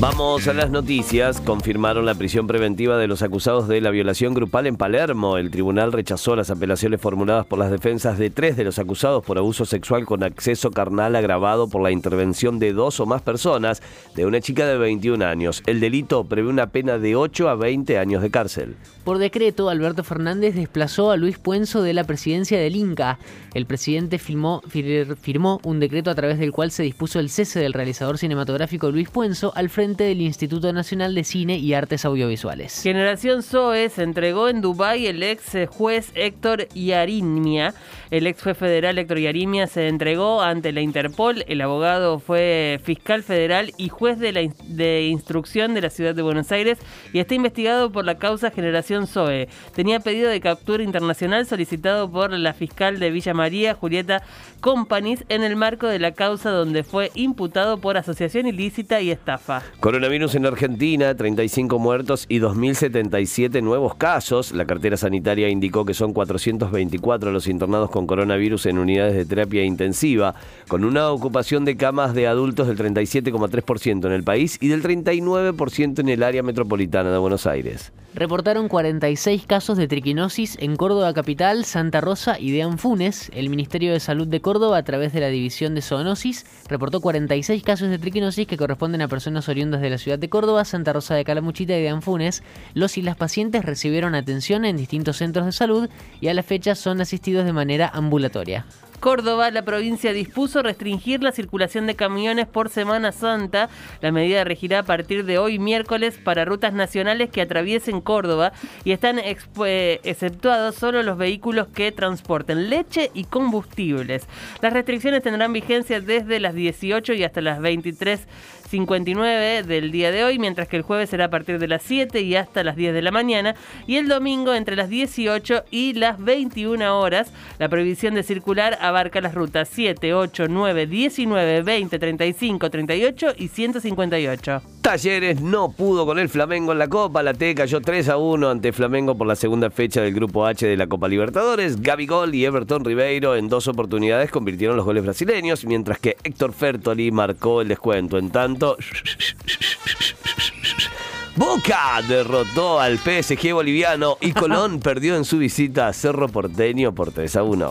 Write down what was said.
Vamos a las noticias. Confirmaron la prisión preventiva de los acusados de la violación grupal en Palermo. El tribunal rechazó las apelaciones formuladas por las defensas de tres de los acusados por abuso sexual con acceso carnal agravado por la intervención de dos o más personas de una chica de 21 años. El delito prevé una pena de 8 a 20 años de cárcel. Por decreto, Alberto Fernández desplazó a Luis Puenzo de la presidencia del Inca. El presidente firmó, firmó un decreto a través del cual se dispuso el cese del realizador cinematográfico Luis Puenzo al frente del Instituto Nacional de Cine y Artes Audiovisuales. Generación Zoe se entregó en Dubái el ex juez Héctor Yarimia. El ex juez federal Héctor Yarimia se entregó ante la Interpol. El abogado fue fiscal federal y juez de, la instrucción de la ciudad de Buenos Aires y está investigado por la causa Generación Zoe. Tenía pedido de captura internacional solicitado por la fiscal de Villa María, Julieta Companies, en el marco de la causa donde fue imputado por asociación ilícita y estafa. Coronavirus en Argentina, 35 muertos y 2.077 nuevos casos. La cartera sanitaria indicó que son 424 los internados con coronavirus en unidades de terapia intensiva, con una ocupación de camas de adultos del 37,3% en el país y del 39% en el área metropolitana de Buenos Aires. Reportaron 46 casos de triquinosis en Córdoba capital, Santa Rosa y de Anfunes. El Ministerio de Salud de Córdoba, a través de la División de Zoonosis, reportó 46 casos de triquinosis que corresponden a personas oriundas de la ciudad de Córdoba, Santa Rosa de Calamuchita y de Anfunes. Los y las pacientes recibieron atención en distintos centros de salud y a la fecha son asistidos de manera ambulatoria. Córdoba, la provincia dispuso restringir la circulación de camiones por Semana Santa. La medida regirá a partir de hoy miércoles para rutas nacionales que atraviesen Córdoba y están eh, exceptuados solo los vehículos que transporten leche y combustibles. Las restricciones tendrán vigencia desde las 18 y hasta las 23 59 del día de hoy, mientras que el jueves será a partir de las 7 y hasta las 10 de la mañana, y el domingo entre las 18 y las 21 horas. La prohibición de circular abarca las rutas 7, 8, 9, 19, 20, 35, 38 y 158. Talleres no pudo con el Flamengo en la Copa. La T cayó 3 a 1 ante Flamengo por la segunda fecha del Grupo H de la Copa Libertadores. Gol y Everton Ribeiro en dos oportunidades convirtieron los goles brasileños, mientras que Héctor Fertoli marcó el descuento. En tanto, Boca derrotó al PSG boliviano y Colón perdió en su visita a Cerro Porteño por 3 a 1.